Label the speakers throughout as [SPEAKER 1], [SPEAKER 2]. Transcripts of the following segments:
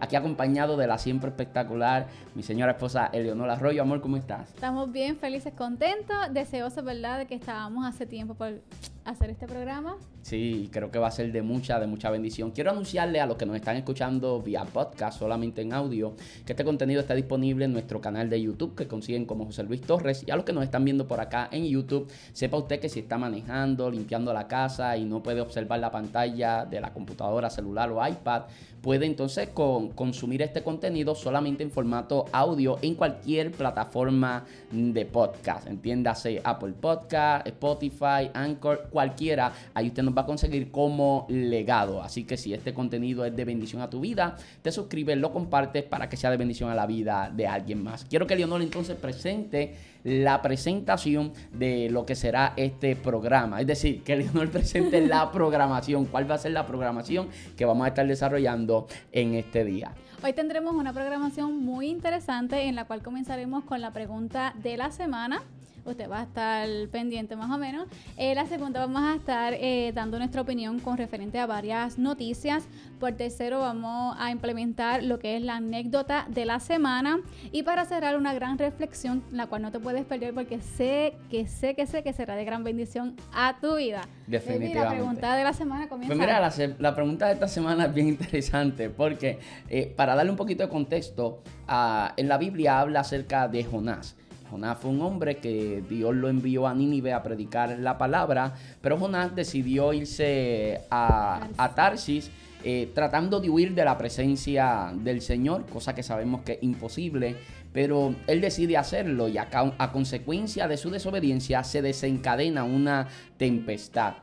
[SPEAKER 1] Aquí acompañado de la siempre espectacular, mi señora esposa Eleonora Arroyo. Amor, ¿cómo estás?
[SPEAKER 2] Estamos bien, felices, contentos, deseosos, ¿verdad?, de que estábamos hace tiempo por hacer este programa.
[SPEAKER 1] Sí, creo que va a ser de mucha, de mucha bendición. Quiero anunciarle a los que nos están escuchando vía podcast, solamente en audio, que este contenido está disponible en nuestro canal de YouTube, que consiguen como José Luis Torres. Y a los que nos están viendo por acá en YouTube, sepa usted que si está manejando, limpiando la casa y no puede observar la pantalla de la computadora, celular o iPad, puede entonces consumir este contenido solamente en formato audio en cualquier plataforma de podcast. Entiéndase Apple Podcast, Spotify, Anchor, cualquiera. Ahí usted nos va a conseguir como legado. Así que si este contenido es de bendición a tu vida, te suscribes, lo compartes para que sea de bendición a la vida de alguien más. Quiero que Leonor entonces presente la presentación de lo que será este programa. Es decir, que Leonor presente la programación. ¿Cuál va a ser la programación que vamos a estar desarrollando en este día?
[SPEAKER 2] Hoy tendremos una programación muy interesante en la cual comenzaremos con la pregunta de la semana usted va a estar pendiente más o menos. Eh, la segunda vamos a estar eh, dando nuestra opinión con referente a varias noticias. Por tercero vamos a implementar lo que es la anécdota de la semana. Y para cerrar una gran reflexión, la cual no te puedes perder porque sé que sé que sé que será de gran bendición a tu vida.
[SPEAKER 1] Definitivamente.
[SPEAKER 2] la pregunta de la semana comienza.
[SPEAKER 1] Pues mira, la, pregunta de esta semana es bien interesante porque eh, para darle un poquito de contexto, ah, en la Biblia habla acerca de Jonás. Jonás fue un hombre que Dios lo envió a Nínive a predicar la palabra, pero Jonás decidió irse a, Tarsis. Eh, tratando de huir de la presencia del Señor, cosa que sabemos que es imposible, pero él decide hacerlo y a, a consecuencia de su desobediencia se desencadena una tempestad.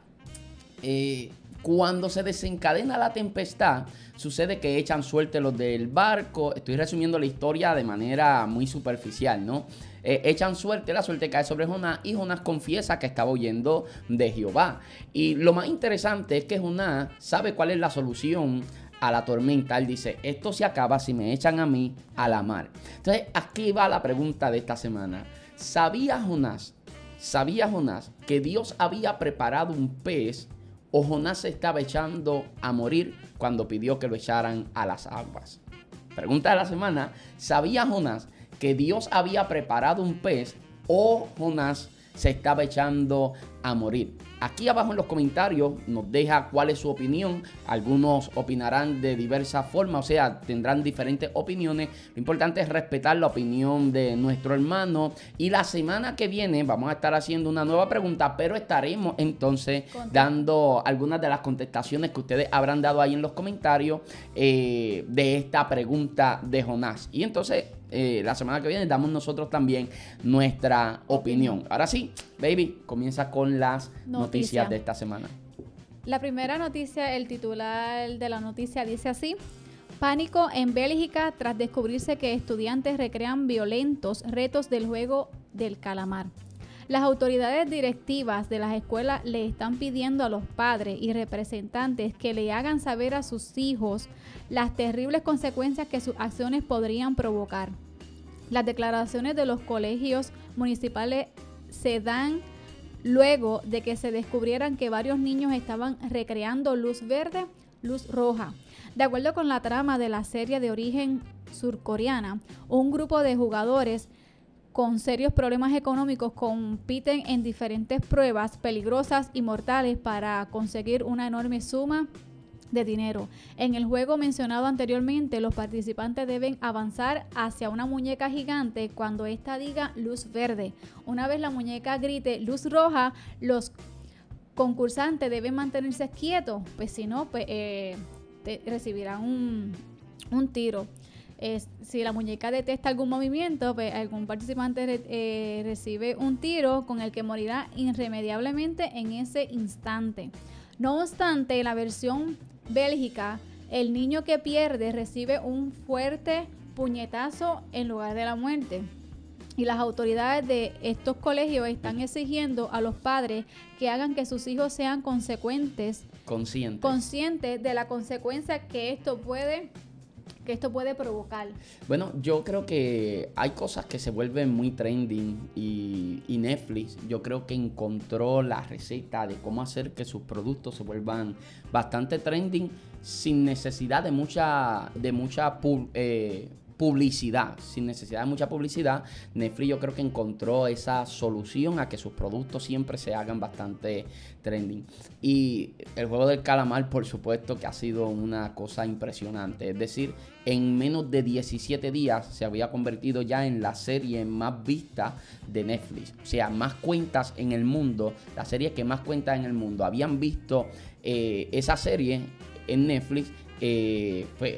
[SPEAKER 1] Eh, cuando se desencadena la tempestad, sucede que echan suerte los del barco. Estoy resumiendo la historia de manera muy superficial, ¿no? Eh, echan suerte, la suerte cae sobre Jonás y Jonás confiesa que estaba huyendo de Jehová. Y lo más interesante es que Jonás sabe cuál es la solución a la tormenta. Él dice, esto se acaba si me echan a mí a la mar. Entonces, aquí va la pregunta de esta semana. ¿Sabía Jonás, sabía Jonás que Dios había preparado un pez o Jonás se estaba echando a morir cuando pidió que lo echaran a las aguas? Pregunta de la semana, ¿sabía Jonás que Dios había preparado un pez o Jonás se estaba echando a morir. Aquí abajo en los comentarios nos deja cuál es su opinión. Algunos opinarán de diversas formas, o sea, tendrán diferentes opiniones. Lo importante es respetar la opinión de nuestro hermano. Y la semana que viene vamos a estar haciendo una nueva pregunta, pero estaremos entonces dando algunas de las contestaciones que ustedes habrán dado ahí en los comentarios eh, de esta pregunta de Jonás. Y entonces eh, la semana que viene damos nosotros también nuestra opinión. Ahora sí, baby, comienza con las noticias de esta semana.
[SPEAKER 2] La primera noticia, el titular de la noticia dice así. Pánico en Bélgica tras descubrirse que estudiantes recrean violentos retos del juego del calamar. Las autoridades directivas de las escuelas le están pidiendo a los padres y representantes que le hagan saber a sus hijos las terribles consecuencias que sus acciones podrían provocar. Las declaraciones de los colegios municipales se dan luego de que se descubrieran que varios niños estaban recreando luz verde, luz roja. De acuerdo con la trama de la serie de origen surcoreana, un grupo de jugadores con serios problemas económicos compiten en diferentes pruebas peligrosas y mortales para conseguir una enorme suma de dinero. En el juego mencionado anteriormente, los participantes deben avanzar hacia una muñeca gigante cuando ésta diga luz verde. Una vez la muñeca grite luz roja, los concursantes deben mantenerse quietos, pues si no, pues, eh, recibirán un, un tiro. si la muñeca detecta algún movimiento, pues algún participante eh, recibe un tiro con el que morirá irremediablemente en ese instante. No obstante, la versión Bélgica El niño que pierde recibe un fuerte puñetazo en lugar de la muerte. Y las autoridades de estos colegios están exigiendo a los padres que hagan que sus hijos sean consecuentes,
[SPEAKER 1] Consciente.
[SPEAKER 2] conscientes de la consecuencia que esto puede que esto puede provocar.
[SPEAKER 1] Bueno, yo creo que hay cosas que se vuelven muy trending y, y Netflix yo creo que encontró la receta de cómo hacer que sus productos se vuelvan bastante trending sin necesidad de mucha, de mucha eh, publicidad, sin necesidad de mucha publicidad, Netflix yo creo que encontró esa solución a que sus productos siempre se hagan bastante trending. Y el juego del calamar, por supuesto, que ha sido una cosa impresionante. Es decir, en menos de 17 días se había convertido ya en la serie más vista de Netflix. O sea, más cuentas en el mundo, la serie que más cuentas en el mundo habían visto eh, esa serie en Netflix. Eh, pues,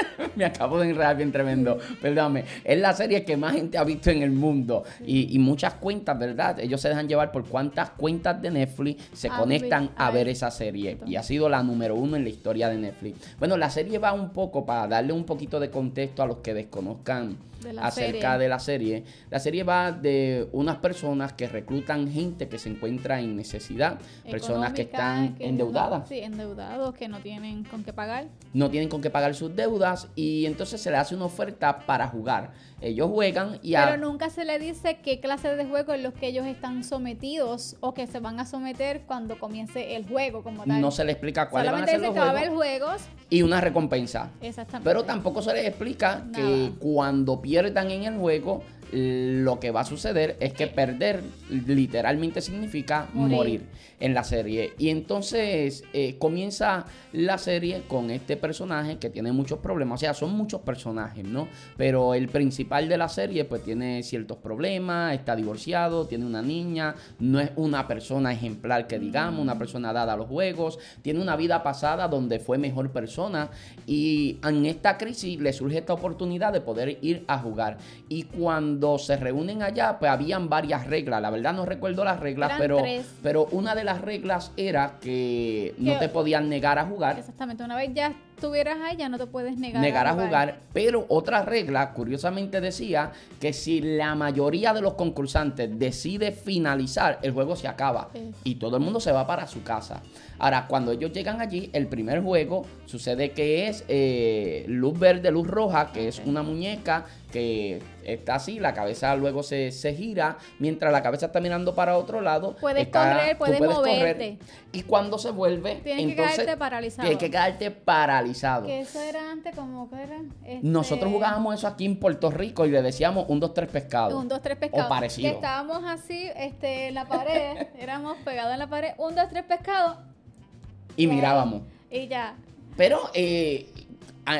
[SPEAKER 1] me acabo de enredar bien tremendo, perdóname. Es la serie que más gente ha visto en el mundo. Y, y muchas cuentas, ¿verdad? Ellos se dejan llevar por cuántas cuentas de Netflix se conectan a
[SPEAKER 2] a
[SPEAKER 1] ver
[SPEAKER 2] ver.
[SPEAKER 1] esa serie. Y ha sido la número uno en la historia de Netflix. Bueno, la serie va un poco para darle un poquito de contexto a los que desconozcan
[SPEAKER 2] De la
[SPEAKER 1] acerca
[SPEAKER 2] serie.
[SPEAKER 1] de la serie. La serie va de unas personas que reclutan gente que se encuentra en necesidad, personas que están
[SPEAKER 2] que no-
[SPEAKER 1] endeudadas
[SPEAKER 2] sí, endeudados, que no tienen con qué pagar.
[SPEAKER 1] no tienen con qué pagar sus deudas y entonces se le hace una oferta para jugar. Ellos juegan y a-
[SPEAKER 2] Pero nunca se le dice qué clase de juego en los que ellos están sometidos o que se van a someter cuando comience el juego como tal.
[SPEAKER 1] no se le explica cuáles van a ser los juegos
[SPEAKER 2] juegos.
[SPEAKER 1] y una recompensa.
[SPEAKER 2] Exactamente.
[SPEAKER 1] Pero tampoco se les explica que cuando pierdan en el juego, lo que va a suceder es que perder literalmente significa morir,
[SPEAKER 2] Morir.
[SPEAKER 1] en la serie. Y entonces eh, comienza la serie con este personaje que tiene muchos problemas. O sea, son muchos personajes, ¿no? Pero el principal de la serie pues tiene ciertos problemas, está divorciado, tiene una niña, no es una persona ejemplar que digamos, una persona dada a los juegos, tiene una vida pasada donde fue mejor persona y en esta crisis le surge esta oportunidad de poder ir a jugar. Y cuando se reúnen allá, pues habían varias reglas, la verdad no recuerdo las reglas,
[SPEAKER 2] Eran
[SPEAKER 1] pero,
[SPEAKER 2] tres.
[SPEAKER 1] pero una de las reglas era que no te podían negar a jugar.
[SPEAKER 2] Exactamente. Una vez ya estuvieras ahí, ya no te puedes negar,
[SPEAKER 1] negar a jugar, pero otra regla curiosamente decía que si la mayoría de los concursantes decide finalizar, el juego se acaba
[SPEAKER 2] Sí.
[SPEAKER 1] y todo el mundo se va para su casa. Ahora, cuando ellos llegan allí, el primer juego sucede que es eh, luz verde, luz roja, que es una muñeca que está así, la cabeza luego se, se gira, mientras la cabeza está mirando para otro lado.
[SPEAKER 2] Puedes
[SPEAKER 1] está-
[SPEAKER 2] correr,
[SPEAKER 1] tú
[SPEAKER 2] puedes moverte.
[SPEAKER 1] y cuando se vuelve,
[SPEAKER 2] Tienes que
[SPEAKER 1] entonces
[SPEAKER 2] quedarte paralizado.
[SPEAKER 1] tienes que quedarte paralizado.
[SPEAKER 2] Que eso era antes como que era. Este,
[SPEAKER 1] Nosotros jugábamos eso aquí en Puerto Rico y le decíamos un, dos, tres pescados.
[SPEAKER 2] Un, dos, tres pescados.
[SPEAKER 1] O parecido.
[SPEAKER 2] Que estábamos así, este, en la pared, éramos pegados en la pared, un, dos, tres pescados.
[SPEAKER 1] Y mirábamos.
[SPEAKER 2] Y ya.
[SPEAKER 1] Pero, eh,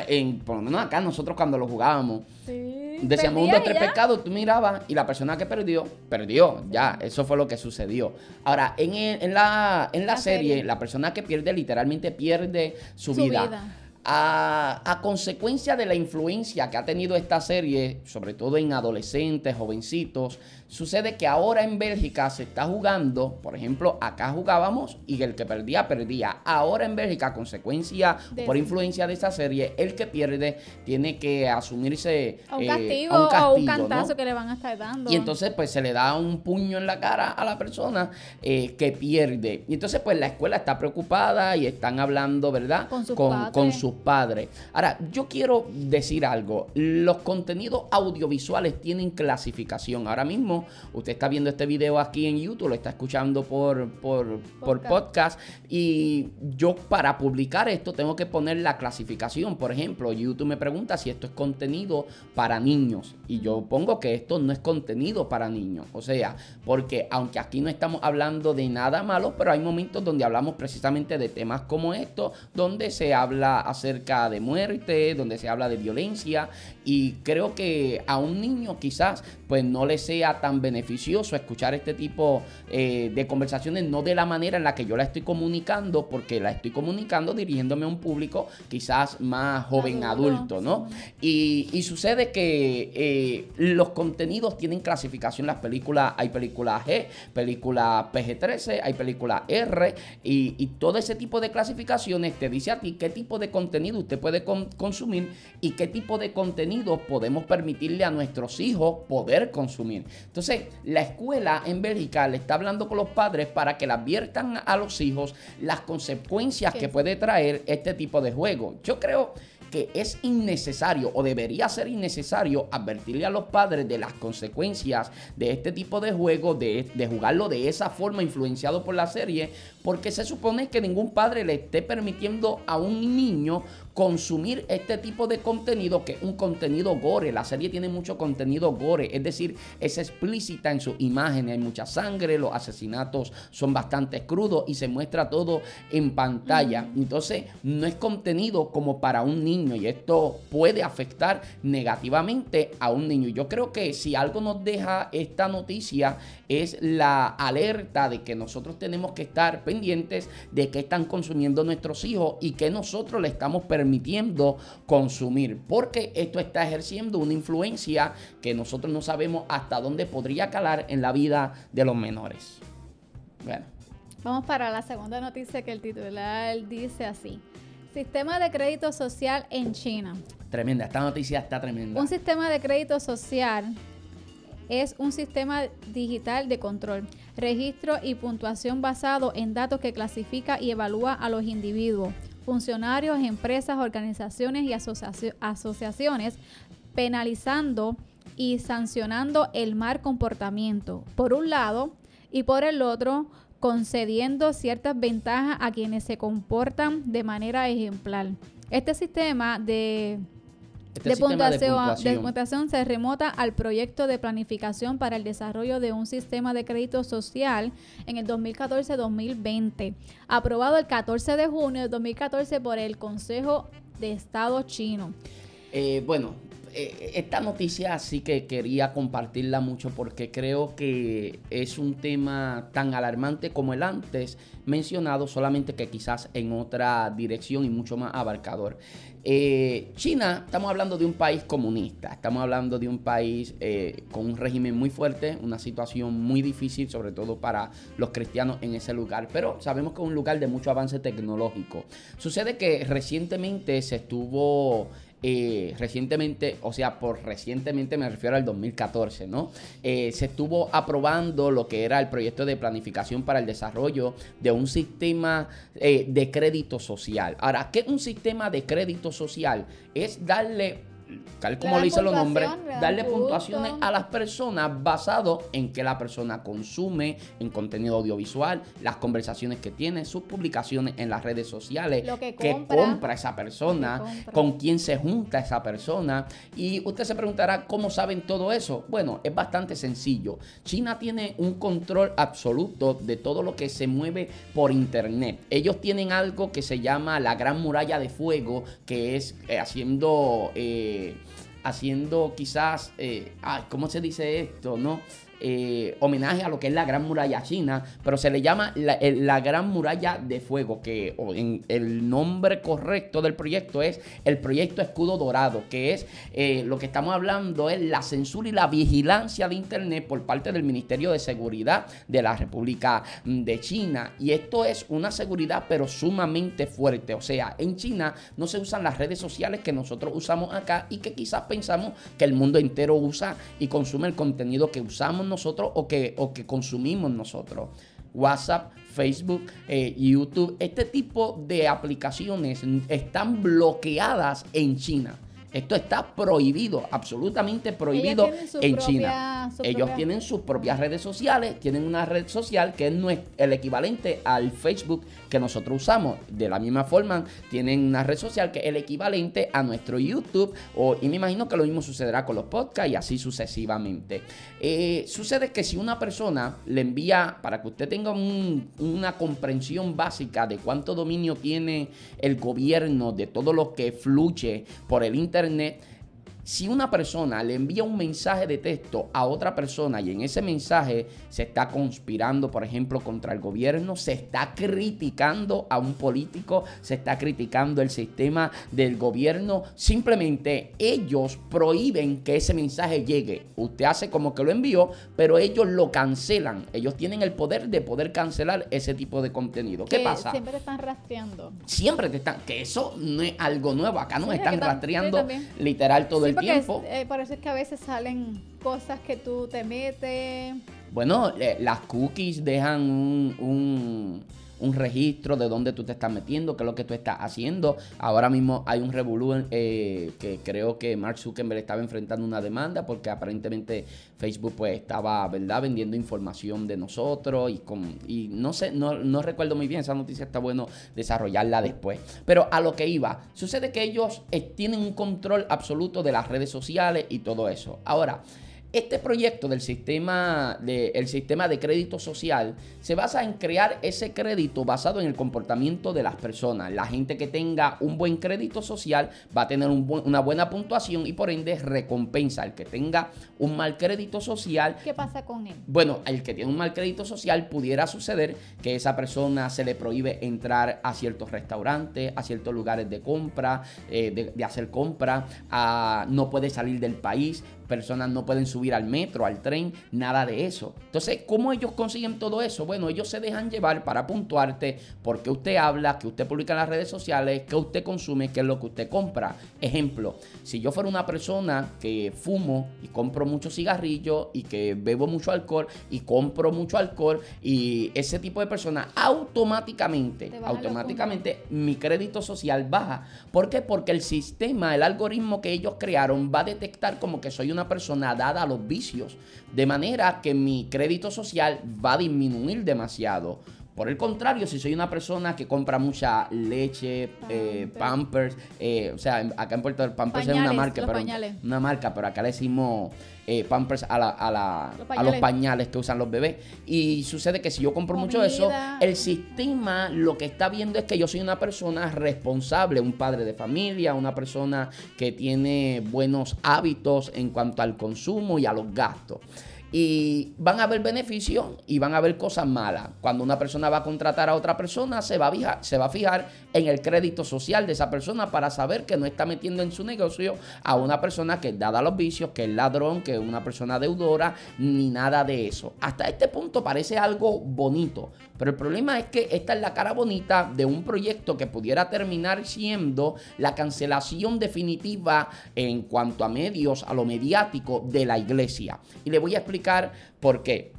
[SPEAKER 1] en, por lo menos acá nosotros cuando lo jugábamos,
[SPEAKER 2] Sí.
[SPEAKER 1] Decíamos un, dos, tres pescados, tú mirabas y la persona que perdió, perdió. Ya, eso fue lo que sucedió. Ahora, en, el- en la, en la,
[SPEAKER 2] La
[SPEAKER 1] serie,
[SPEAKER 2] serie.
[SPEAKER 1] la persona que pierde literalmente pierde su,
[SPEAKER 2] Su
[SPEAKER 1] vida.
[SPEAKER 2] vida.
[SPEAKER 1] A, a consecuencia de la influencia que ha tenido esta serie, sobre todo en adolescentes, jovencitos, sucede que ahora en Bélgica se está jugando, por ejemplo, acá jugábamos y el que perdía, perdía. Ahora en Bélgica, a consecuencia,
[SPEAKER 2] De
[SPEAKER 1] por influencia de esa serie, el que pierde tiene que asumirse
[SPEAKER 2] A un
[SPEAKER 1] eh,
[SPEAKER 2] castigo,
[SPEAKER 1] a un
[SPEAKER 2] o un cantazo
[SPEAKER 1] ¿no?
[SPEAKER 2] que le van a estar dando.
[SPEAKER 1] Y entonces pues se le da un puño en la cara a la persona eh, que pierde. Y entonces pues la escuela está preocupada y están hablando, ¿verdad?
[SPEAKER 2] Con sus
[SPEAKER 1] con,
[SPEAKER 2] padres.
[SPEAKER 1] con sus padres. Ahora, yo quiero decir algo. Los contenidos audiovisuales tienen clasificación. Ahora mismo usted está viendo este video aquí en YouTube, lo está escuchando por, por, por
[SPEAKER 2] Podcast.
[SPEAKER 1] podcast. Y yo para publicar esto tengo que poner la clasificación. Por ejemplo, YouTube me pregunta si esto es contenido para niños. Y yo pongo que esto no es contenido para niños. O sea, porque aunque aquí no estamos hablando de nada malo, pero hay momentos donde hablamos precisamente de temas como estos, donde se habla acerca de muerte, donde se habla de violencia. Y creo que a un niño quizás pues no le sea tan beneficioso escuchar este tipo eh, de conversaciones, no de la manera en la que yo la estoy comunicando, porque la estoy comunicando dirigiéndome a un público quizás más joven
[SPEAKER 2] Adulto,
[SPEAKER 1] ¿no? Y, y sucede que eh, los contenidos tienen clasificación. Las películas, hay películas G, películas PG-13, hay películas R, y, y todo ese tipo de clasificaciones te dice a ti qué tipo de contenido contenido usted puede consumir y qué tipo de contenido podemos permitirle a nuestros hijos poder consumir. Entonces, la escuela en Bélgica le está hablando con los padres para que le adviertan a los hijos las consecuencias que puede traer este tipo de juego. Yo creo que es innecesario o debería ser innecesario advertirle a los padres de las consecuencias de este tipo de juego, de, de, jugarlo de esa forma influenciado por la serie, porque se supone que ningún padre le esté permitiendo a un niño consumir este tipo de contenido que es un contenido gore. La serie tiene mucho contenido gore, es decir, es explícita en su imagen, hay mucha sangre, los asesinatos son bastante crudos y se muestra todo en pantalla. Entonces, no es contenido como para un niño y esto puede afectar negativamente a un niño. Yo creo que si algo nos deja esta noticia es la alerta de que nosotros tenemos que estar pendientes de qué están consumiendo nuestros hijos y que nosotros le estamos permitiendo consumir, porque esto está ejerciendo una influencia que nosotros no sabemos hasta dónde podría calar en la vida de los menores.
[SPEAKER 2] Bueno. Vamos para la segunda noticia que el titular dice así. Sistema de crédito social en China.
[SPEAKER 1] Tremenda, esta noticia está tremenda.
[SPEAKER 2] Un sistema de crédito social es un sistema digital de control, registro y puntuación basado en datos que clasifica y evalúa a los individuos funcionarios, empresas, organizaciones y asociaciones, penalizando y sancionando el mal comportamiento, por un lado, y por el otro, concediendo ciertas ventajas a quienes se comportan de manera ejemplar. Este sistema de este de, puntuación, se remota al proyecto de planificación para el desarrollo de un sistema de crédito social en el 2014-2020, aprobado el 14 de junio de 2014 por el Consejo de Estado chino.
[SPEAKER 1] Eh, bueno, eh, esta noticia sí que quería compartirla mucho porque creo que es un tema tan alarmante como el antes mencionado, solamente que quizás en otra dirección y mucho más abarcador. Eh, China, estamos hablando de un país comunista, estamos hablando de un país eh, con un régimen muy fuerte, una situación muy difícil, sobre todo para los cristianos en ese lugar, pero sabemos que es un lugar de mucho avance tecnológico. Sucede que recientemente se estuvo eh, recientemente, o sea, por recientemente me refiero al 2014, ¿no? Eh, se estuvo aprobando lo que era el proyecto de planificación para el desarrollo de un sistema eh, de crédito social. Ahora, ¿qué es un sistema de crédito social? Es darle tal como le dice los nombres, darle puntuaciones a las personas basado en que la persona consume en contenido audiovisual, las conversaciones que tiene, sus publicaciones en las redes sociales,
[SPEAKER 2] Lo que,
[SPEAKER 1] compra, esa persona, con quién se junta esa persona. Y usted se preguntará, ¿cómo saben todo eso? Bueno, es bastante sencillo. China tiene un control absoluto de todo lo que se mueve por internet. Ellos tienen algo que se llama la Gran Muralla de Fuego, que es eh, haciendo... Eh, haciendo quizás, eh, ¿cómo se dice esto? ¿No? Eh, homenaje a lo que es la Gran Muralla China, pero se le llama la, Gran Muralla de Fuego, que en, el nombre correcto del proyecto es el proyecto Escudo Dorado, que es eh, lo que estamos hablando es la censura y la vigilancia de Internet por parte del Ministerio de Seguridad de la República de China. Y esto es una seguridad pero sumamente fuerte. O sea, en China no se usan las redes sociales que nosotros usamos acá y que quizás pensamos que el mundo entero usa y consume el contenido que usamos nosotros o que, o que consumimos nosotros. WhatsApp, Facebook, eh, YouTube, este tipo de aplicaciones están bloqueadas en China. Esto está prohibido, absolutamente prohibido en China. Ellos tienen sus propias redes sociales, tienen una red social que es el equivalente al Facebook que nosotros usamos. De la misma forma, tienen una red social que es el equivalente a nuestro YouTube. O, y me imagino que lo mismo sucederá con los podcasts y así sucesivamente. Eh, sucede que si una persona le envía, para que usted tenga una comprensión básica de cuánto dominio tiene el gobierno de todo lo que fluye por el Internet, කරන්නේ Si una persona le envía un mensaje de texto a otra persona y en ese mensaje se está conspirando, por ejemplo, contra el gobierno, se está criticando a un político, se está criticando el sistema del gobierno, simplemente ellos prohíben que ese mensaje llegue. Usted hace como que lo envió, pero ellos lo cancelan. Ellos tienen el poder de poder cancelar ese tipo de contenido. ¿Qué pasa?
[SPEAKER 2] Siempre te están rastreando.
[SPEAKER 1] Siempre te están, que eso no es algo nuevo. Acá nos están rastreando literal todo el tiempo.
[SPEAKER 2] Eh, por eso es que a veces salen cosas que tú te metes.
[SPEAKER 1] Bueno, eh, las cookies dejan un un registro de dónde tú te estás metiendo, qué es lo que tú estás haciendo. Ahora mismo hay un revolú eh, que creo que Mark Zuckerberg estaba enfrentando una demanda porque aparentemente Facebook pues estaba, ¿verdad?, vendiendo información de nosotros y, con, y no sé, no, no recuerdo muy bien, esa noticia está bueno desarrollarla después. Pero a lo que iba, sucede que ellos eh, tienen un control absoluto de las redes sociales y todo eso. Ahora, este proyecto del sistema de, el sistema de crédito social se basa en crear ese crédito basado en el comportamiento de las personas. La gente que tenga un buen crédito social va a tener una buena puntuación y por ende recompensa. El que tenga un mal crédito social.
[SPEAKER 2] ¿Qué pasa con él?
[SPEAKER 1] Bueno, el que tiene un mal crédito social pudiera suceder que esa persona se le prohíbe entrar a ciertos restaurantes, a ciertos lugares de compra, eh, de, hacer compra, no puede salir del país, personas no pueden subir al metro, al tren, nada de eso. Entonces, ¿cómo ellos consiguen todo eso? Bueno, ellos se dejan llevar para puntuarte porque usted habla, que usted publica en las redes sociales, que usted consume, qué es lo que usted compra. Ejemplo, si yo fuera una persona que fumo y compro mucho cigarrillo y que bebo mucho alcohol y compro mucho alcohol y ese tipo de personas automáticamente, automáticamente mi crédito social baja. ¿Por qué? Porque el sistema, el algoritmo que ellos crearon va a detectar como que soy una persona dada a los vicios, de manera que mi crédito social va a disminuir demasiado. Por el contrario, si soy una persona que compra mucha leche, eh, pampers, eh, o sea, acá en Puerto Rico Pampers es una marca, pero una marca, pero acá le decimos eh, Pampers a, los pañales. que usan los bebés. Y sucede que si yo compro mucho eso, el sistema lo que está viendo es que yo soy una persona responsable, un padre de familia, una persona que tiene buenos hábitos en cuanto al consumo y a los gastos y van a haber beneficios y van a haber cosas malas. Cuando una persona va a contratar a otra persona, se va a, fijar, se va a fijar en el crédito social de esa persona para saber que no está metiendo en su negocio a una persona que dada los vicios, que es ladrón, que es una persona deudora, ni nada de eso. Hasta este punto parece algo bonito, pero el problema es que esta es la cara bonita de un proyecto que pudiera terminar siendo la cancelación definitiva en cuanto a medios, a lo mediático de la iglesia. Y le voy a explicar por qué.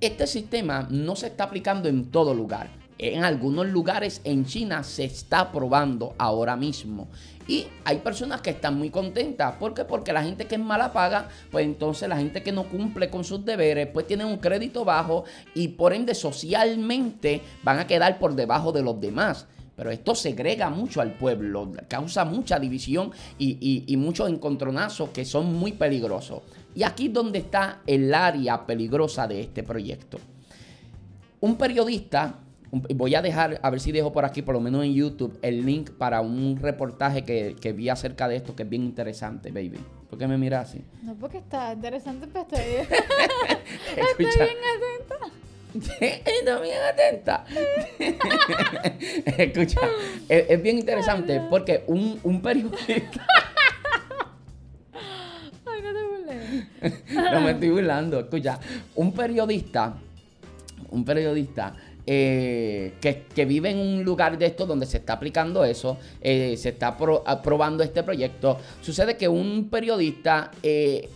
[SPEAKER 1] Este sistema no se está aplicando en todo lugar. En algunos lugares en China se está probando ahora mismo. Y hay personas que están muy contentas. ¿Por qué? Porque la gente que es mala paga, pues entonces la gente que no cumple con sus deberes, pues tiene un crédito bajo y por ende socialmente van a quedar por debajo de los demás. Pero esto segrega mucho al pueblo, causa mucha división y, y muchos encontronazos que son muy peligrosos. Y aquí es donde está el área peligrosa de este proyecto. Un periodista, voy a dejar, a ver si dejo por aquí, por lo menos en YouTube, el link para un reportaje que, vi acerca de esto que es bien interesante, baby. ¿Por qué me miras así?
[SPEAKER 2] No, porque está interesante, pero estoy, estoy bien atenta.
[SPEAKER 1] Está bien atenta. Escucha, es, bien interesante porque un, un periodista... no me estoy burlando. Escucha, un periodista, un periodista eh, que, vive en un lugar de esto donde se está aplicando eso, eh, se está aprobando este proyecto. Sucede que un periodista eh,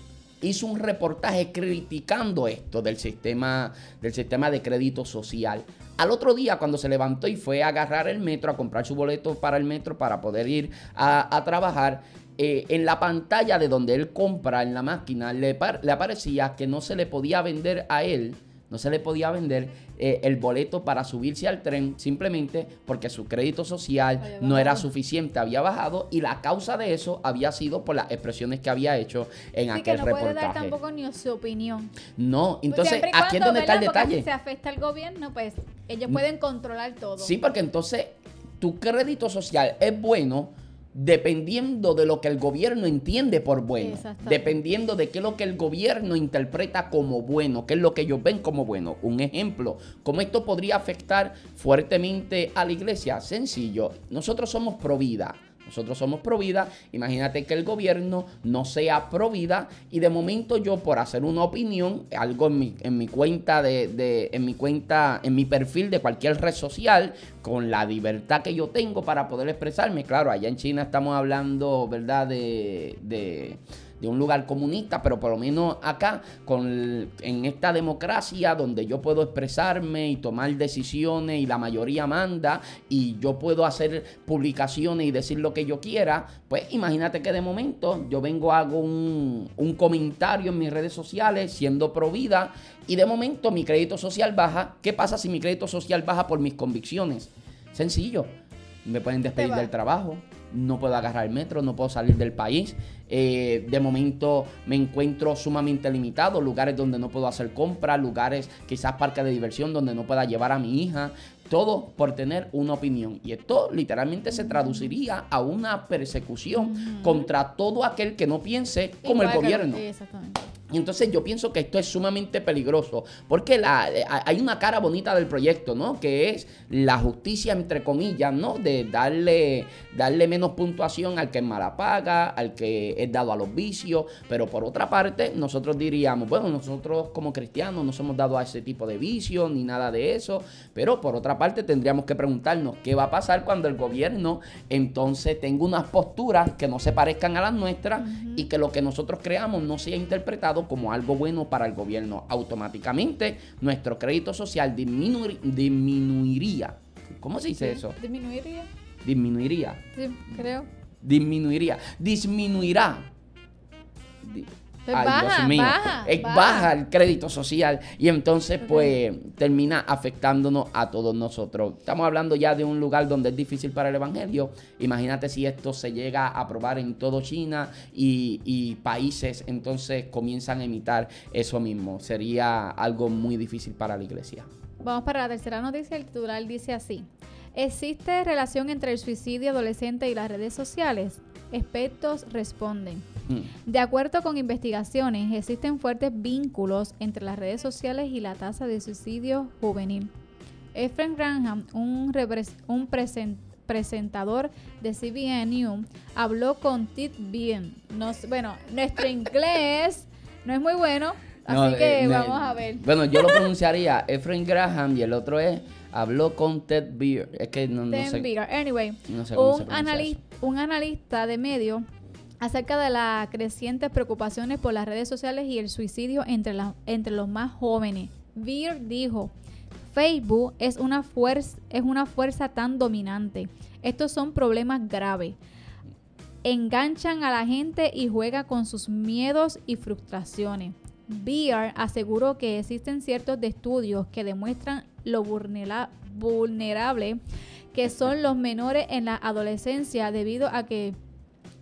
[SPEAKER 1] hizo un reportaje criticando esto del sistema, del sistema de crédito social. Al otro día, cuando se levantó y fue a agarrar el metro, a comprar su boleto para el metro para poder ir a, a trabajar, eh, en la pantalla de donde él compra en la máquina le, le, aparecía que no se le podía vender a él, no se le podía vender eh, el boleto para subirse al tren simplemente porque su crédito social no era suficiente, había bajado y la causa de eso había sido por las expresiones que había hecho en aquel que no reportaje. Puede dar
[SPEAKER 2] tampoco ni su opinión.
[SPEAKER 1] No, entonces aquí es donde está el detalle. Si
[SPEAKER 2] se afecta al gobierno, pues ellos pueden controlar todo.
[SPEAKER 1] Sí, porque entonces tu crédito social es bueno dependiendo de lo que el gobierno entiende por bueno, dependiendo de qué es lo que el gobierno interpreta como bueno, qué es lo que ellos ven como bueno. Un ejemplo, ¿cómo esto podría afectar fuertemente a la iglesia? Sencillo, nosotros somos pro vida. Nosotros somos pro vida. Imagínate que el gobierno no sea pro vida y de momento yo por hacer una opinión, algo en mi, en mi cuenta de, de- en mi cuenta, en mi perfil de cualquier red social, con la libertad que yo tengo para poder expresarme. Claro, allá en China estamos hablando, ¿verdad? De, de un lugar comunista, pero por lo menos acá, con en esta democracia donde yo puedo expresarme y tomar decisiones y la mayoría manda y yo puedo hacer publicaciones y decir lo que yo quiera, pues imagínate que de momento yo vengo, hago un, un comentario en mis redes sociales siendo pro vida y de momento mi crédito social baja. ¿Qué pasa si mi crédito social baja por mis convicciones? Sencillo. Me pueden despedir del trabajo, no puedo agarrar el metro, no puedo salir del país. Eh, de momento me encuentro sumamente limitado, lugares donde no puedo hacer compras, lugares quizás parques de diversión donde no pueda llevar a mi hija. Todo por tener una opinión. Y esto literalmente se traduciría a una persecución contra todo aquel que no piense como el
[SPEAKER 2] que
[SPEAKER 1] gobierno.
[SPEAKER 2] Exactamente.
[SPEAKER 1] Y entonces yo pienso que esto es sumamente peligroso, porque la, eh, hay una cara bonita del proyecto, ¿no? Que es la justicia, entre comillas, ¿no? De darle, darle menos puntuación al que es mala paga, al que es dado a los vicios, pero por otra parte nosotros diríamos, bueno, nosotros como cristianos no somos dados a ese tipo de vicios ni nada de eso, pero por otra parte tendríamos que preguntarnos qué va a pasar cuando el gobierno entonces tenga unas posturas que no se parezcan a las nuestras y que lo que nosotros creamos no sea interpretado como algo bueno para el gobierno. Automáticamente nuestro crédito social disminuir- disminuiría. ¿Cómo se dice eso?
[SPEAKER 2] ¿Disminuiría?
[SPEAKER 1] Disminuiría.
[SPEAKER 2] Sí, creo.
[SPEAKER 1] Disminuiría. Disminuirá.
[SPEAKER 2] Pues
[SPEAKER 1] Ay,
[SPEAKER 2] baja,
[SPEAKER 1] Dios mío.
[SPEAKER 2] baja,
[SPEAKER 1] Eh,
[SPEAKER 2] baja.
[SPEAKER 1] baja el crédito social y entonces pues termina afectándonos a todos nosotros. Estamos hablando ya de un lugar donde es difícil para el evangelio. Imagínate si esto se llega a aprobar en todo China y, y países entonces comienzan a imitar eso mismo. Sería algo muy difícil para la iglesia.
[SPEAKER 2] Vamos para la tercera noticia. El titular dice así. ¿Existe relación entre el suicidio adolescente y las redes sociales? Expertos responden.
[SPEAKER 1] Mm.
[SPEAKER 2] De acuerdo con investigaciones, existen fuertes vínculos entre las redes sociales y la tasa de suicidio juvenil. Efren Graham, un, un presen- presentador de CBN News, habló con Tit Bien. Nos- bueno, nuestro inglés no es muy bueno, así
[SPEAKER 1] No,
[SPEAKER 2] que
[SPEAKER 1] eh,
[SPEAKER 2] vamos a ver.
[SPEAKER 1] Bueno, yo lo pronunciaría Efraín Graham y el otro es habló con Ted Beer. Es que no, sé.
[SPEAKER 2] Anyway,
[SPEAKER 1] no sé
[SPEAKER 2] un, anali-
[SPEAKER 1] eso.
[SPEAKER 2] un analista de medio acerca de las crecientes preocupaciones por las redes sociales y el suicidio entre, la- entre los más jóvenes. Beer dijo, Facebook es una, fuerza, es una fuerza tan dominante. Estos son problemas graves. Enganchan a la gente y juega con sus miedos y frustraciones. Beer aseguró que existen ciertos de estudios que demuestran lo vulnera- vulnerable que son los menores en la adolescencia debido a que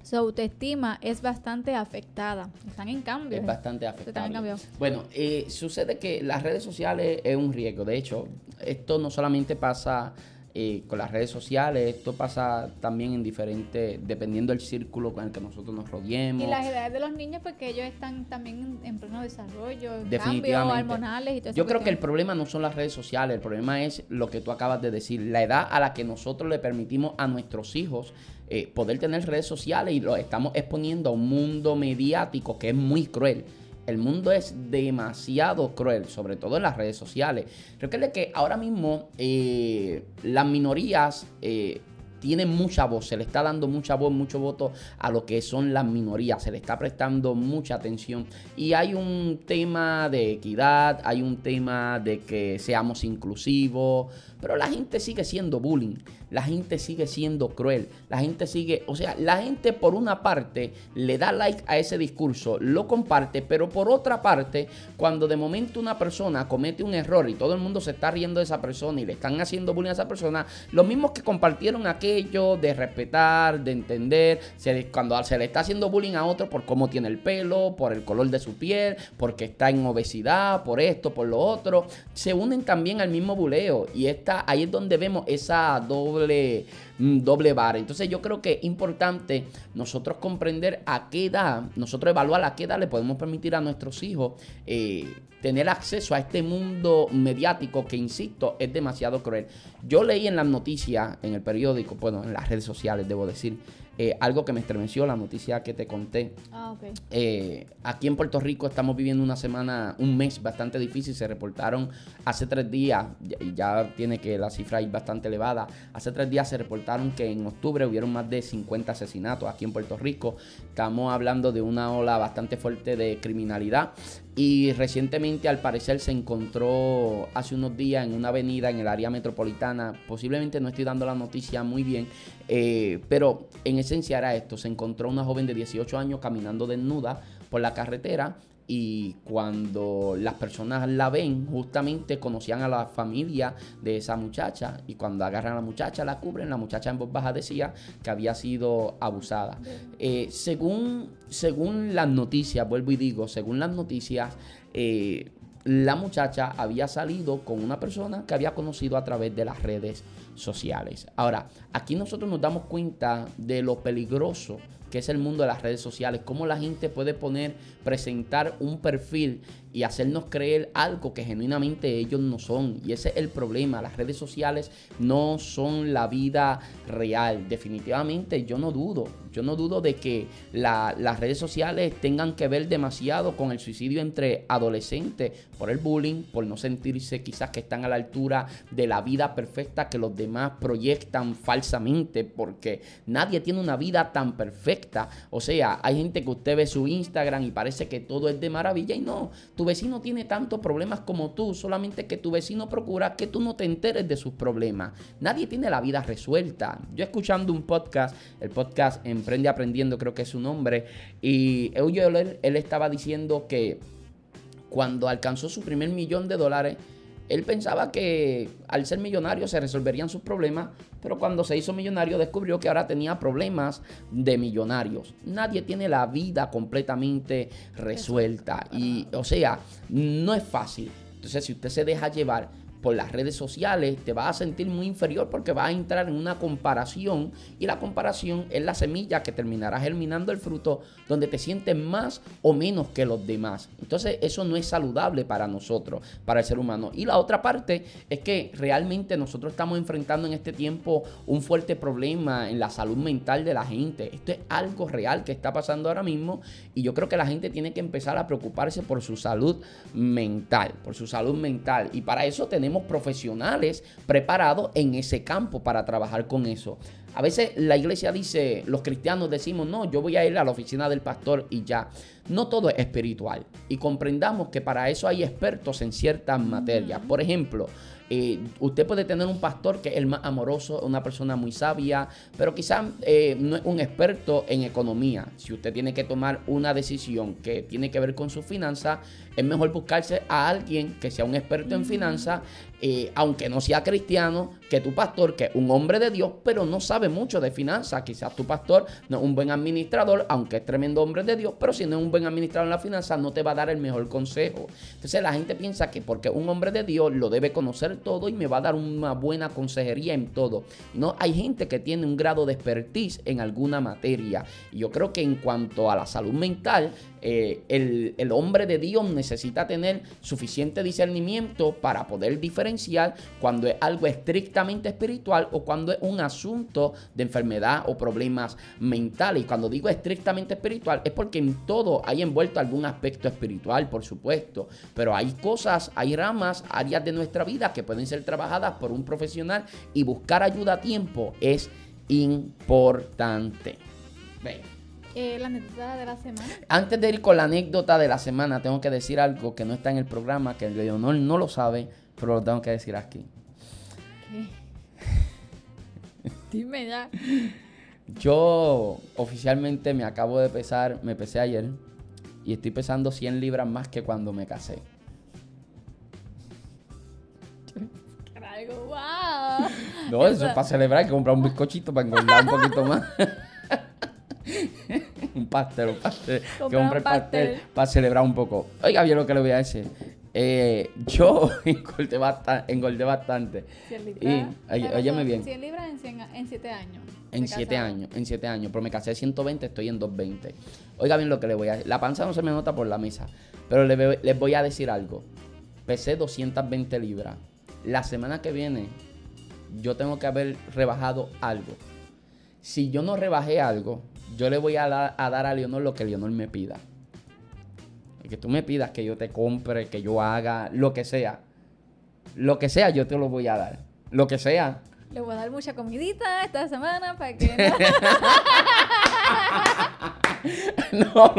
[SPEAKER 2] su autoestima es bastante afectada. Están en cambio.
[SPEAKER 1] Es bastante
[SPEAKER 2] cambio.
[SPEAKER 1] Bueno, eh, sucede que las redes sociales es un riesgo. De hecho, esto no solamente pasa eh, con las redes sociales, esto pasa también en diferentes, dependiendo del círculo con el que nosotros nos rodeemos.
[SPEAKER 2] Y las edades de los niños, porque ellos están también en, en pleno desarrollo, cambios hormonales y todo eso.
[SPEAKER 1] Yo creo que el problema no son las redes sociales, el problema es lo que tú acabas de decir, la edad a la que nosotros le permitimos a nuestros hijos eh, poder tener redes sociales y lo estamos exponiendo a un mundo mediático que es muy cruel. El mundo es demasiado cruel, sobre todo en las redes sociales. Recuerde que ahora mismo eh, las minorías eh, tienen mucha voz, se le está dando mucha voz, mucho voto a lo que son las minorías, se le está prestando mucha atención. Y hay un tema de equidad, hay un tema de que seamos inclusivos, pero la gente sigue siendo bullying, la gente sigue siendo cruel, la gente sigue, o sea, la gente por una parte le da like a ese discurso, lo comparte, pero por otra parte, cuando de momento una persona comete un error y todo el mundo se está riendo de esa persona y le están haciendo bullying a esa persona, los mismos que compartieron aquello de respetar, de entender, se- cuando se le está haciendo bullying a otro por cómo tiene el pelo, por el color de su piel, porque está en obesidad, por esto, por lo otro, se unen también al mismo buleo y ahí es donde vemos esa doble mm, doble vara. Entonces yo creo que es importante nosotros comprender a qué edad, nosotros evaluar a qué edad le podemos permitir a nuestros hijos eh, tener acceso a este mundo mediático que, insisto, es demasiado cruel. Yo leí en las noticias, en el periódico, bueno, en las redes sociales, debo decir, eh, algo que me estremeció, la noticia que te conté.
[SPEAKER 2] Ah, ok.
[SPEAKER 1] Eh, aquí en Puerto Rico estamos viviendo una semana, un mes bastante difícil. Se reportaron hace tres días, y ya tiene que la cifra es bastante elevada. Hace tres días se reportaron que en octubre hubieron más de 50 asesinatos aquí en Puerto Rico. Estamos hablando de una ola bastante fuerte de criminalidad. Y recientemente, al parecer, se encontró hace unos días en una avenida en el área metropolitana. Posiblemente no estoy dando la noticia muy bien, eh, pero en esencia era esto. Se encontró una joven de 18 años caminando desnuda por la carretera y cuando las personas la ven, justamente conocían a la familia de esa muchacha y cuando agarran a la muchacha, la cubren, la muchacha en voz baja decía que había sido abusada. Eh, según, según las noticias, vuelvo y digo, según las noticias, eh, la muchacha había salido con una persona que había conocido a través de las redes sociales. Ahora, aquí nosotros nos damos cuenta de lo peligroso que es el mundo de las redes sociales, cómo la gente puede poner, presentar un perfil y hacernos creer algo que genuinamente ellos no son. Y ese es el problema, las redes sociales no son la vida real. Definitivamente yo no dudo, yo no dudo de que las redes sociales tengan que ver demasiado con el suicidio entre adolescentes por el bullying, por no sentirse quizás que están a la altura de la vida perfecta que los demás proyectan falsamente, porque nadie tiene una vida tan perfecta. O sea, hay gente que usted ve su Instagram y parece que todo es de maravilla y no, tu vecino tiene tantos problemas como tú, solamente que tu vecino procura que tú no te enteres de sus problemas. Nadie tiene la vida resuelta. Yo escuchando un podcast, el podcast Emprende Aprendiendo creo que es su nombre, y él, estaba diciendo que cuando alcanzó su primer millón de dólares, él pensaba que al ser millonario se resolverían sus problemas, pero cuando se hizo millonario descubrió que ahora tenía problemas de millonarios. Nadie tiene la vida completamente resuelta y, o sea, no es fácil. Entonces, si usted se deja llevar por las redes sociales, te vas a sentir muy inferior porque vas a entrar en una comparación y la comparación es la semilla que terminará germinando el fruto donde te sientes más o menos que los demás. Entonces eso no es saludable para nosotros, para el ser humano. Y la otra parte es que realmente nosotros estamos enfrentando en este tiempo un fuerte problema en la salud mental de la gente. Esto es algo real que está pasando ahora mismo y yo creo que la gente tiene que empezar a preocuparse por su salud mental, por su salud mental. Y para eso tenemos profesionales preparados en ese campo para trabajar con eso. A veces la iglesia dice, los cristianos decimos, no, yo voy a ir a la oficina del pastor y ya. No todo es espiritual. Y comprendamos que para eso hay expertos en ciertas materias. Por ejemplo, eh, usted puede tener un pastor que es el más amoroso, una persona muy sabia, pero quizás eh, no es un experto en economía. Si usted tiene que tomar una decisión que tiene que ver con su finanzas, es mejor buscarse a alguien que sea un experto en finanzas, aunque no sea cristiano, que tu pastor, que es un hombre de Dios, pero no sabe mucho de finanzas. Quizás tu pastor no es un buen administrador, aunque es tremendo hombre de Dios, pero si no es un buen administrador en la finanzas, no te va a dar el mejor consejo. Entonces la gente piensa que porque un hombre de Dios lo debe conocer todo y me va a dar una buena consejería en todo. No, hay gente que tiene un grado de expertise en alguna materia. Y yo creo que en cuanto a la salud mental, eh, el, hombre de Dios necesita tener suficiente discernimiento para poder diferenciar cuando es algo estrictamente espiritual o cuando es un asunto de enfermedad o problemas mentales. Y cuando digo estrictamente espiritual es porque en todo hay envuelto algún aspecto espiritual, por supuesto. Pero hay cosas, hay ramas, áreas de nuestra vida que pueden ser trabajadas por un profesional y buscar ayuda a tiempo es importante.
[SPEAKER 2] Eh, la anécdota de la semana.
[SPEAKER 1] Antes de ir con la anécdota de la semana, tengo que decir algo que no está en el programa, que Leonor no lo sabe, pero lo tengo que decir aquí.
[SPEAKER 2] ¿Qué? Dime ya.
[SPEAKER 1] Yo oficialmente me acabo de pesar, me pesé ayer y estoy pesando 100 libras más que cuando me casé.
[SPEAKER 2] wow.
[SPEAKER 1] No, eso es para celebrar, hay que comprar un bizcochito para engordar un poquito más. un pastel, un pastel. Que compre pastel. para celebrar un poco. Oiga, bien lo que le voy a decir. Eh, yo engordé, bastante, engordé bastante.
[SPEAKER 2] 100
[SPEAKER 1] Y,
[SPEAKER 2] libras. Pero
[SPEAKER 1] óyeme bien.
[SPEAKER 2] 100 libras en, 100 en 7 años.
[SPEAKER 1] En
[SPEAKER 2] de
[SPEAKER 1] 7
[SPEAKER 2] casado.
[SPEAKER 1] años, en 7 años. Pero me casé de 120, estoy en 220. Oiga bien lo que le voy a decir. La panza no se me nota por la mesa. Pero le ve- les voy a decir algo. Pesé 220 libras. La semana que viene, yo tengo que haber rebajado algo. Si yo no rebajé algo, yo le voy a dar a, dar a Leonor lo que Leonor me pida. Y que tú me pidas que yo te compre, que yo haga, lo que sea. Lo que sea, yo te lo voy a dar. Lo que sea.
[SPEAKER 2] Le voy a dar mucha comidita esta semana para que no-
[SPEAKER 1] No,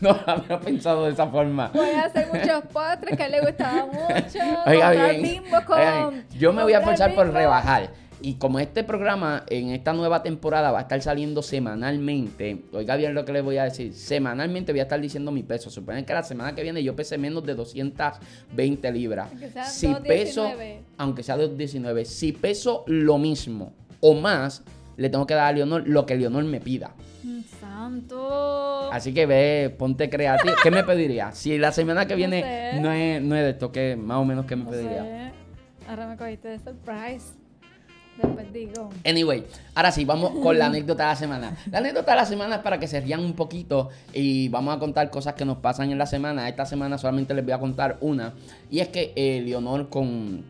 [SPEAKER 1] no, había pensado de esa forma.
[SPEAKER 2] voy a hacer muchos postres que a él le gustaba mucho.
[SPEAKER 1] Oiga bien,
[SPEAKER 2] bimbo con-
[SPEAKER 1] oiga bien, yo me voy a esforzar por rebajar. Y como este programa en esta nueva temporada va a estar saliendo semanalmente, oiga bien lo que les voy a decir, semanalmente voy a estar diciendo mi peso. Suponen que la semana que viene yo pese menos de 220 libras.
[SPEAKER 2] Aunque sea
[SPEAKER 1] Si
[SPEAKER 2] 219.
[SPEAKER 1] peso, aunque sea 219, si peso lo mismo o más, le tengo que dar a Leonor lo que Leonor me pida.
[SPEAKER 2] Santo.
[SPEAKER 1] Así que ve, ponte creativo. ¿Qué me pediría? Si la semana que
[SPEAKER 2] No
[SPEAKER 1] viene
[SPEAKER 2] sé.
[SPEAKER 1] no, es, no es de esto, ¿qué más o menos qué me
[SPEAKER 2] No
[SPEAKER 1] pediría?
[SPEAKER 2] sé. Ahora me cogiste de surprise. Después digo.
[SPEAKER 1] Anyway, ahora sí, vamos con la anécdota de la semana. La anécdota de la semana es para que se rían un poquito y vamos a contar cosas que nos pasan en la semana. Esta semana solamente les voy a contar una. Y es que eh, Leonor con...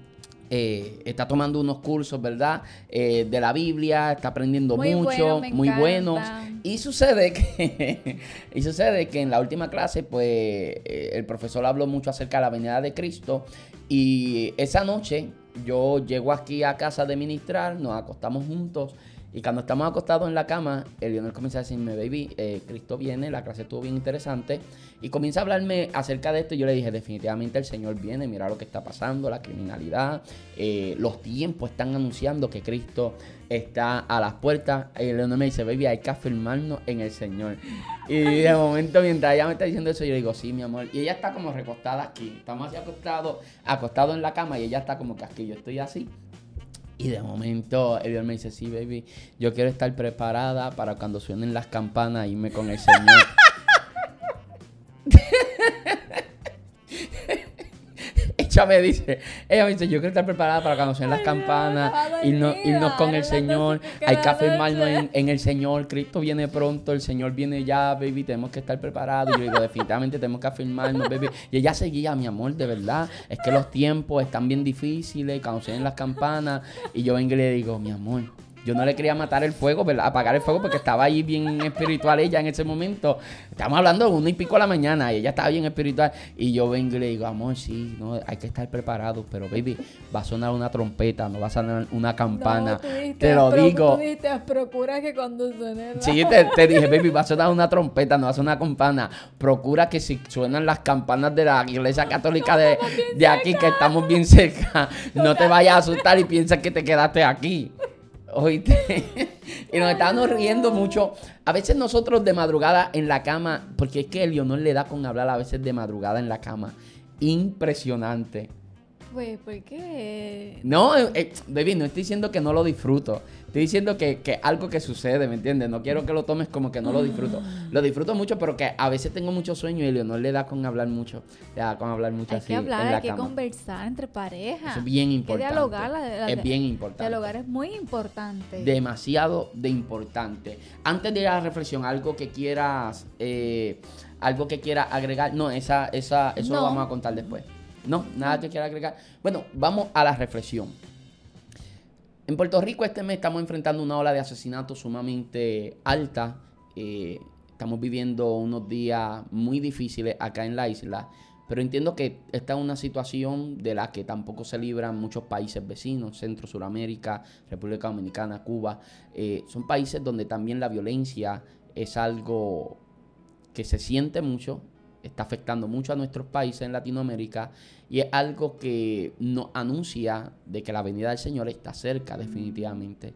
[SPEAKER 1] eh, está tomando unos cursos, ¿verdad? Eh, de la Biblia, está aprendiendo
[SPEAKER 2] Muy
[SPEAKER 1] mucho,
[SPEAKER 2] bueno,
[SPEAKER 1] muy
[SPEAKER 2] encanta.
[SPEAKER 1] buenos. Y sucede que y sucede que en la última clase, pues, el profesor habló mucho acerca de la venida de Cristo. Y esa noche yo llego aquí a casa de ministrar, nos acostamos juntos. Y cuando estamos acostados en la cama, el Lionel comienza a decirme, baby, eh, Cristo viene, la clase estuvo bien interesante. Y comienza a hablarme acerca de esto. Y yo le dije, definitivamente el Señor viene, mira lo que está pasando, la criminalidad. eh, los tiempos están anunciando que Cristo está a las puertas. Y Leonel me dice, baby, hay que afirmarnos en el Señor. Y de momento, mientras ella me está diciendo eso, yo le digo, sí, mi amor. Y ella está como recostada aquí. Estamos así acostados, acostados en la cama y ella está como que aquí. Yo estoy así. Y de momento, Elior me dice, sí, baby, yo quiero estar preparada para cuando suenen las campanas irme con el Señor. ella me dice, ella me dice, yo quiero estar preparada para cuando suenen las
[SPEAKER 2] Ay,
[SPEAKER 1] campanas, irnos, irnos con el Señor, hay que afirmarnos en, en el Señor, Cristo viene pronto, el Señor viene ya, baby, tenemos que estar preparados. Y yo digo, definitivamente tenemos que afirmarnos, baby. Y ella seguía, mi amor, de verdad, es que los tiempos están bien difíciles, cuando las campanas, y yo vengo y le digo, mi amor, yo no le quería matar el fuego, ¿verdad? apagar el fuego porque estaba ahí bien espiritual ella en ese momento. Estamos hablando de una y pico de la mañana y ella estaba bien espiritual. Y yo vengo y le digo, amor, sí, no, hay que estar preparados, pero baby, va a sonar una trompeta, no va a sonar una campana.
[SPEAKER 2] No, tú dijiste,
[SPEAKER 1] Te lo digo.
[SPEAKER 2] Tú dijiste, procura que cuando suene la...
[SPEAKER 1] Sí, te, te dije, baby, va a sonar una trompeta, no va a sonar una campana. Procura que si suenan las campanas de la iglesia católica de, de aquí, que estamos bien cerca, no te vayas a asustar y piensas que te quedaste aquí. Oíste. y nos estábamos riendo mucho. A veces nosotros de madrugada en la cama, porque es que el Leonor le da con hablar a veces de madrugada en la cama. Impresionante.
[SPEAKER 2] Pues, ¿por qué?
[SPEAKER 1] No, eh, eh, baby, no estoy diciendo que no lo disfruto. Estoy diciendo que, que algo que sucede, ¿me entiendes? No quiero que lo tomes como que no lo disfruto. Lo disfruto mucho, pero que a veces tengo mucho sueño y Leonor le da con hablar mucho. Le da con hablar mucho
[SPEAKER 2] Hay
[SPEAKER 1] así
[SPEAKER 2] que hablar,
[SPEAKER 1] en la
[SPEAKER 2] hay que
[SPEAKER 1] cama.
[SPEAKER 2] conversar entre parejas.
[SPEAKER 1] Eso es bien
[SPEAKER 2] Hay
[SPEAKER 1] importante.
[SPEAKER 2] Que dialogar. la- la-
[SPEAKER 1] es bien importante.
[SPEAKER 2] Dialogar es muy importante.
[SPEAKER 1] Demasiado de importante. Antes de ir a la reflexión, algo que quieras, eh, algo que quieras agregar. No, esa, esa, eso lo vamos a contar después. No, nada que quiera agregar. Bueno, vamos a la reflexión. En Puerto Rico este mes estamos enfrentando una ola de asesinatos sumamente alta. Eh, estamos viviendo unos días muy difíciles acá en la isla. Pero entiendo que esta es una situación de la que tampoco se libran muchos países vecinos, Centro, Suramérica, República Dominicana, Cuba. Eh, son países donde también la violencia es algo que se siente mucho, está afectando mucho a nuestros países en Latinoamérica y es algo que nos anuncia de que la venida del Señor está cerca definitivamente.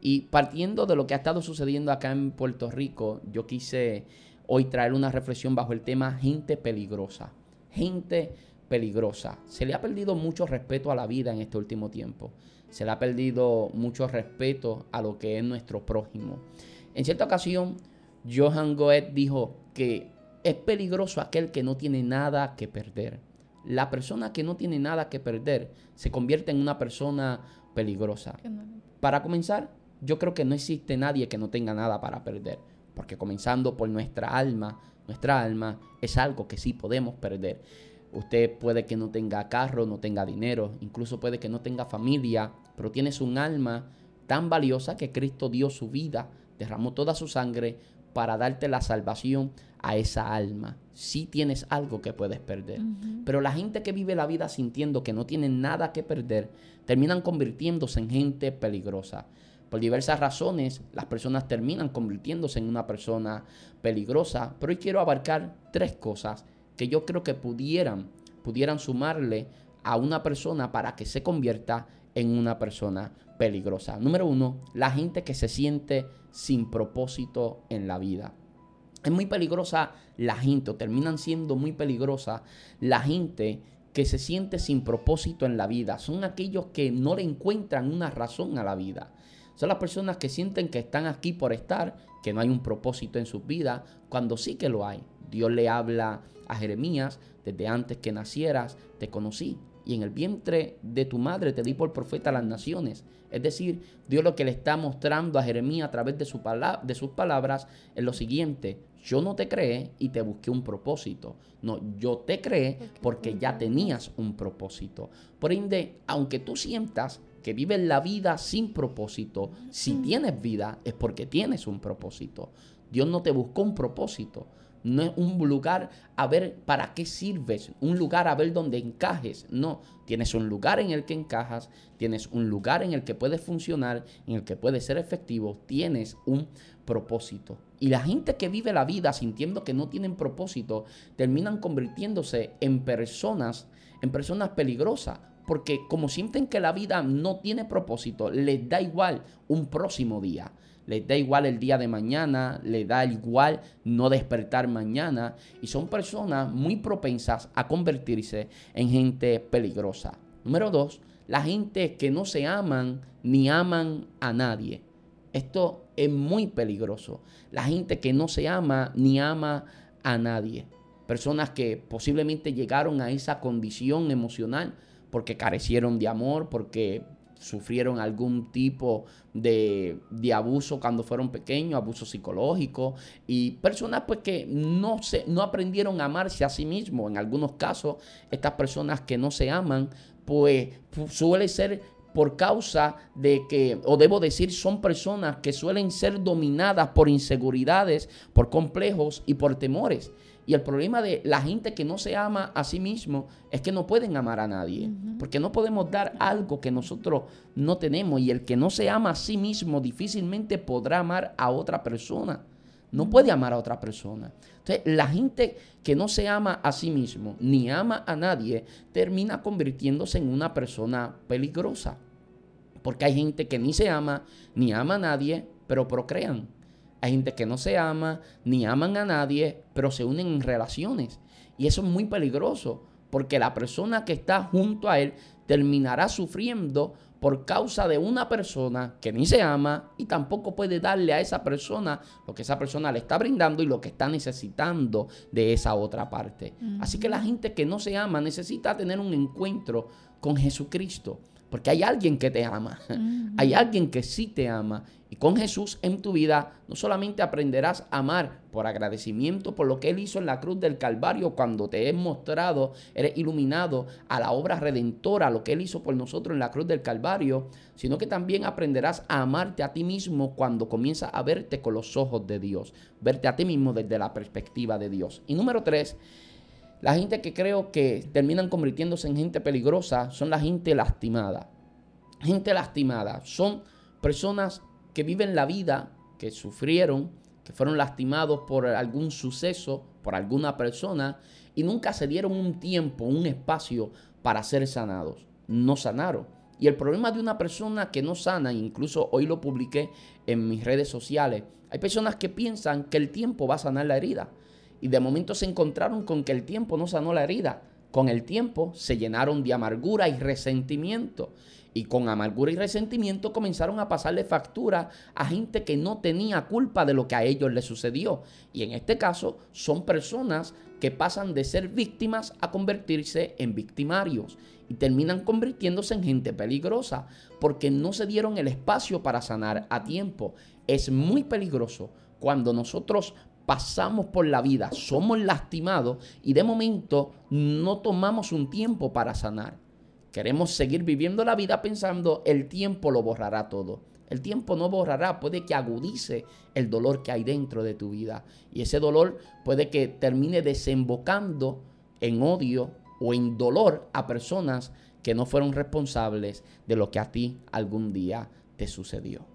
[SPEAKER 1] Y partiendo de lo que ha estado sucediendo acá en Puerto Rico, yo quise hoy traer una reflexión bajo el tema gente peligrosa. Gente peligrosa. Se le ha perdido mucho respeto a la vida en este último tiempo. Se le ha perdido mucho respeto a lo que es nuestro prójimo. En cierta ocasión, Johan Goethe dijo que es peligroso aquel que no tiene nada que perder, la persona que no tiene nada que perder se convierte en una persona peligrosa. Para comenzar, yo creo que no existe nadie que no tenga nada para perder, porque comenzando por nuestra alma, nuestra alma es algo que sí podemos perder. Usted puede que no tenga carro, no tenga dinero, incluso puede que no tenga familia, pero tienes un alma tan valiosa que Cristo dio su vida, derramó toda su sangre para darte la salvación a esa alma. Si tienes algo que puedes perder. Pero la gente que vive la vida sintiendo que no tiene nada que perder, terminan convirtiéndose en gente peligrosa. Por diversas razones, las personas terminan convirtiéndose en una persona peligrosa. Pero hoy quiero abarcar tres cosas que yo creo que pudieran, pudieran sumarle a una persona para que se convierta en una persona peligrosa. Número uno, la gente que se siente sin propósito en la vida. Es muy peligrosa la gente, o terminan siendo muy peligrosa la gente que se siente sin propósito en la vida. Son aquellos que no le encuentran una razón a la vida. Son las personas que sienten que están aquí por estar, que no hay un propósito en sus vidas, cuando sí que lo hay. Dios le habla a Jeremías, desde antes que nacieras, te conocí y en el vientre de tu madre te di por profeta a las naciones. Es decir, Dios lo que le está mostrando a Jeremías a través de, su de sus palabras es lo siguiente, yo no te creé y te busqué un propósito. No, yo te creé porque ya tenías un propósito. Por ende, aunque tú sientas que vives la vida sin propósito, si tienes vida es porque tienes un propósito. Dios no te buscó un propósito. No es un lugar a ver para qué sirves, un lugar a ver dónde encajes. No, tienes un lugar en el que encajas, tienes un lugar en el que puedes funcionar, en el que puedes ser efectivo, tienes un propósito. Y la gente que vive la vida sintiendo que no tienen propósito, terminan convirtiéndose en personas, en personas peligrosas, porque como sienten que la vida no tiene propósito, les da igual un próximo día les da igual el día de mañana, les da igual no despertar mañana y son personas muy propensas a convertirse en gente peligrosa. Número dos, la gente que no se aman ni aman a nadie. Esto es muy peligroso. La gente que no se ama ni ama a nadie. Personas que posiblemente llegaron a esa condición emocional porque carecieron de amor, porque sufrieron algún tipo de, abuso cuando fueron pequeños, abuso psicológico, y personas pues que no, se, no aprendieron a amarse a sí mismos. En algunos casos, estas personas que no se aman, pues suele ser por causa de que, o debo decir, son personas que suelen ser dominadas por inseguridades, por complejos y por temores. Y el problema de la gente que no se ama a sí mismo es que no pueden amar a nadie. Porque no podemos dar algo que nosotros no tenemos. Y el que no se ama a sí mismo difícilmente podrá amar a otra persona. No puede amar a otra persona. Entonces, la gente que no se ama a sí mismo ni ama a nadie termina convirtiéndose en una persona peligrosa. Porque hay gente que ni se ama, ni ama a nadie, pero procrean. Hay gente que no se ama, ni aman a nadie, pero se unen en relaciones. Y eso es muy peligroso, porque la persona que está junto a él terminará sufriendo por causa de una persona que ni se ama y tampoco puede darle a esa persona lo que esa persona le está brindando y lo que está necesitando de esa otra parte. Así que la gente que no se ama necesita tener un encuentro con Jesucristo. Porque hay alguien que te ama, hay alguien que sí te ama. Y con Jesús en tu vida no solamente aprenderás a amar por agradecimiento por lo que Él hizo en la cruz del Calvario cuando te he mostrado, eres iluminado a la obra redentora, lo que Él hizo por nosotros en la cruz del Calvario, sino que también aprenderás a amarte a ti mismo cuando comienzas a verte con los ojos de Dios, verte a ti mismo desde la perspectiva de Dios. Y número tres, la gente que creo que terminan convirtiéndose en gente peligrosa son la gente lastimada. Gente lastimada son personas que viven la vida, que sufrieron, que fueron lastimados por algún suceso, por alguna persona, y nunca se dieron un tiempo, un espacio para ser sanados. No sanaron. Y el problema de una persona que no sana, incluso hoy lo publiqué en mis redes sociales, hay personas que piensan que el tiempo va a sanar la herida y de momento se encontraron con que el tiempo no sanó la herida. Con el tiempo se llenaron de amargura y resentimiento. Y con amargura y resentimiento comenzaron a pasarle factura a gente que no tenía culpa de lo que a ellos les sucedió. Y en este caso son personas que pasan de ser víctimas a convertirse en victimarios y terminan convirtiéndose en gente peligrosa porque no se dieron el espacio para sanar a tiempo. Es muy peligroso cuando nosotros pasamos por la vida, somos lastimados y de momento no tomamos un tiempo para sanar. Queremos seguir viviendo la vida pensando el tiempo lo borrará todo. El tiempo no borrará, puede que agudice el dolor que hay dentro de tu vida. Y ese dolor puede que termine desembocando en odio o en dolor a personas que no fueron responsables de lo que a ti algún día te sucedió.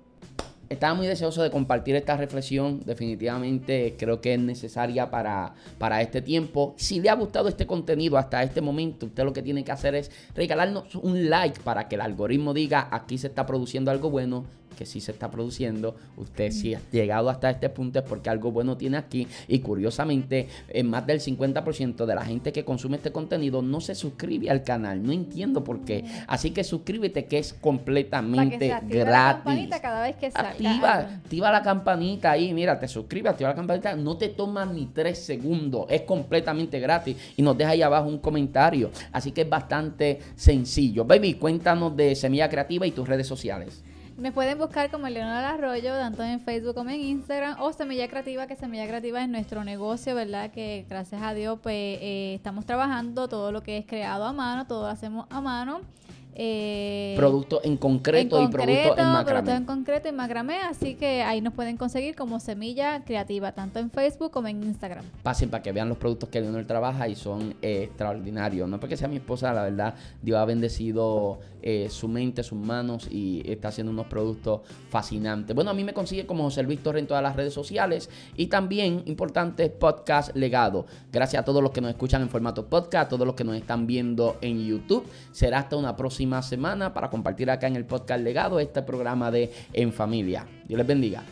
[SPEAKER 1] Estaba muy deseoso de compartir esta reflexión. Definitivamente creo que es necesaria para, para este tiempo. Si le ha gustado este contenido hasta este momento, usted lo que tiene que hacer es regalarnos un like para que el algoritmo diga aquí se está produciendo algo bueno que sí se está produciendo. Usted si ha llegado hasta este punto es porque algo bueno tiene aquí. Y curiosamente, en más del 50% de la gente que consume este contenido no se suscribe al canal. No entiendo por qué. Así que suscríbete que es completamente gratis. La
[SPEAKER 2] cada vez que salga.
[SPEAKER 1] Activa, activa la campanita ahí. Mira, te suscribes, activa la campanita. No te toma ni tres segundos. Es completamente gratis. Y nos deja ahí abajo un comentario. Así que es bastante sencillo. Baby, cuéntanos de Semilla Creativa y tus redes sociales.
[SPEAKER 2] Me pueden buscar como Leonora Arroyo, tanto en Facebook como en Instagram, o Semilla Creativa, que Semilla Creativa es nuestro negocio, ¿verdad? Que gracias a Dios, pues eh, estamos trabajando todo lo que es creado a mano, todo lo hacemos a mano.
[SPEAKER 1] Eh, producto en concreto, y producto en macramé. Producto
[SPEAKER 2] en concreto y macramé, así que ahí nos pueden conseguir como Semilla Creativa, tanto en Facebook como en Instagram.
[SPEAKER 1] Pasen para que vean los productos que Leonor trabaja y son eh, extraordinarios. No porque sea mi esposa, la verdad, Dios ha bendecido eh, su mente, sus manos y está haciendo unos productos fascinantes. Bueno, a mí me consigue como José Luis Torre en todas las redes sociales y también, importante, podcast legado. Gracias a todos los que nos escuchan en formato podcast, a todos los que nos están viendo en YouTube. Será hasta una próxima semana para compartir acá en el podcast legado este programa de En Familia. Dios les bendiga.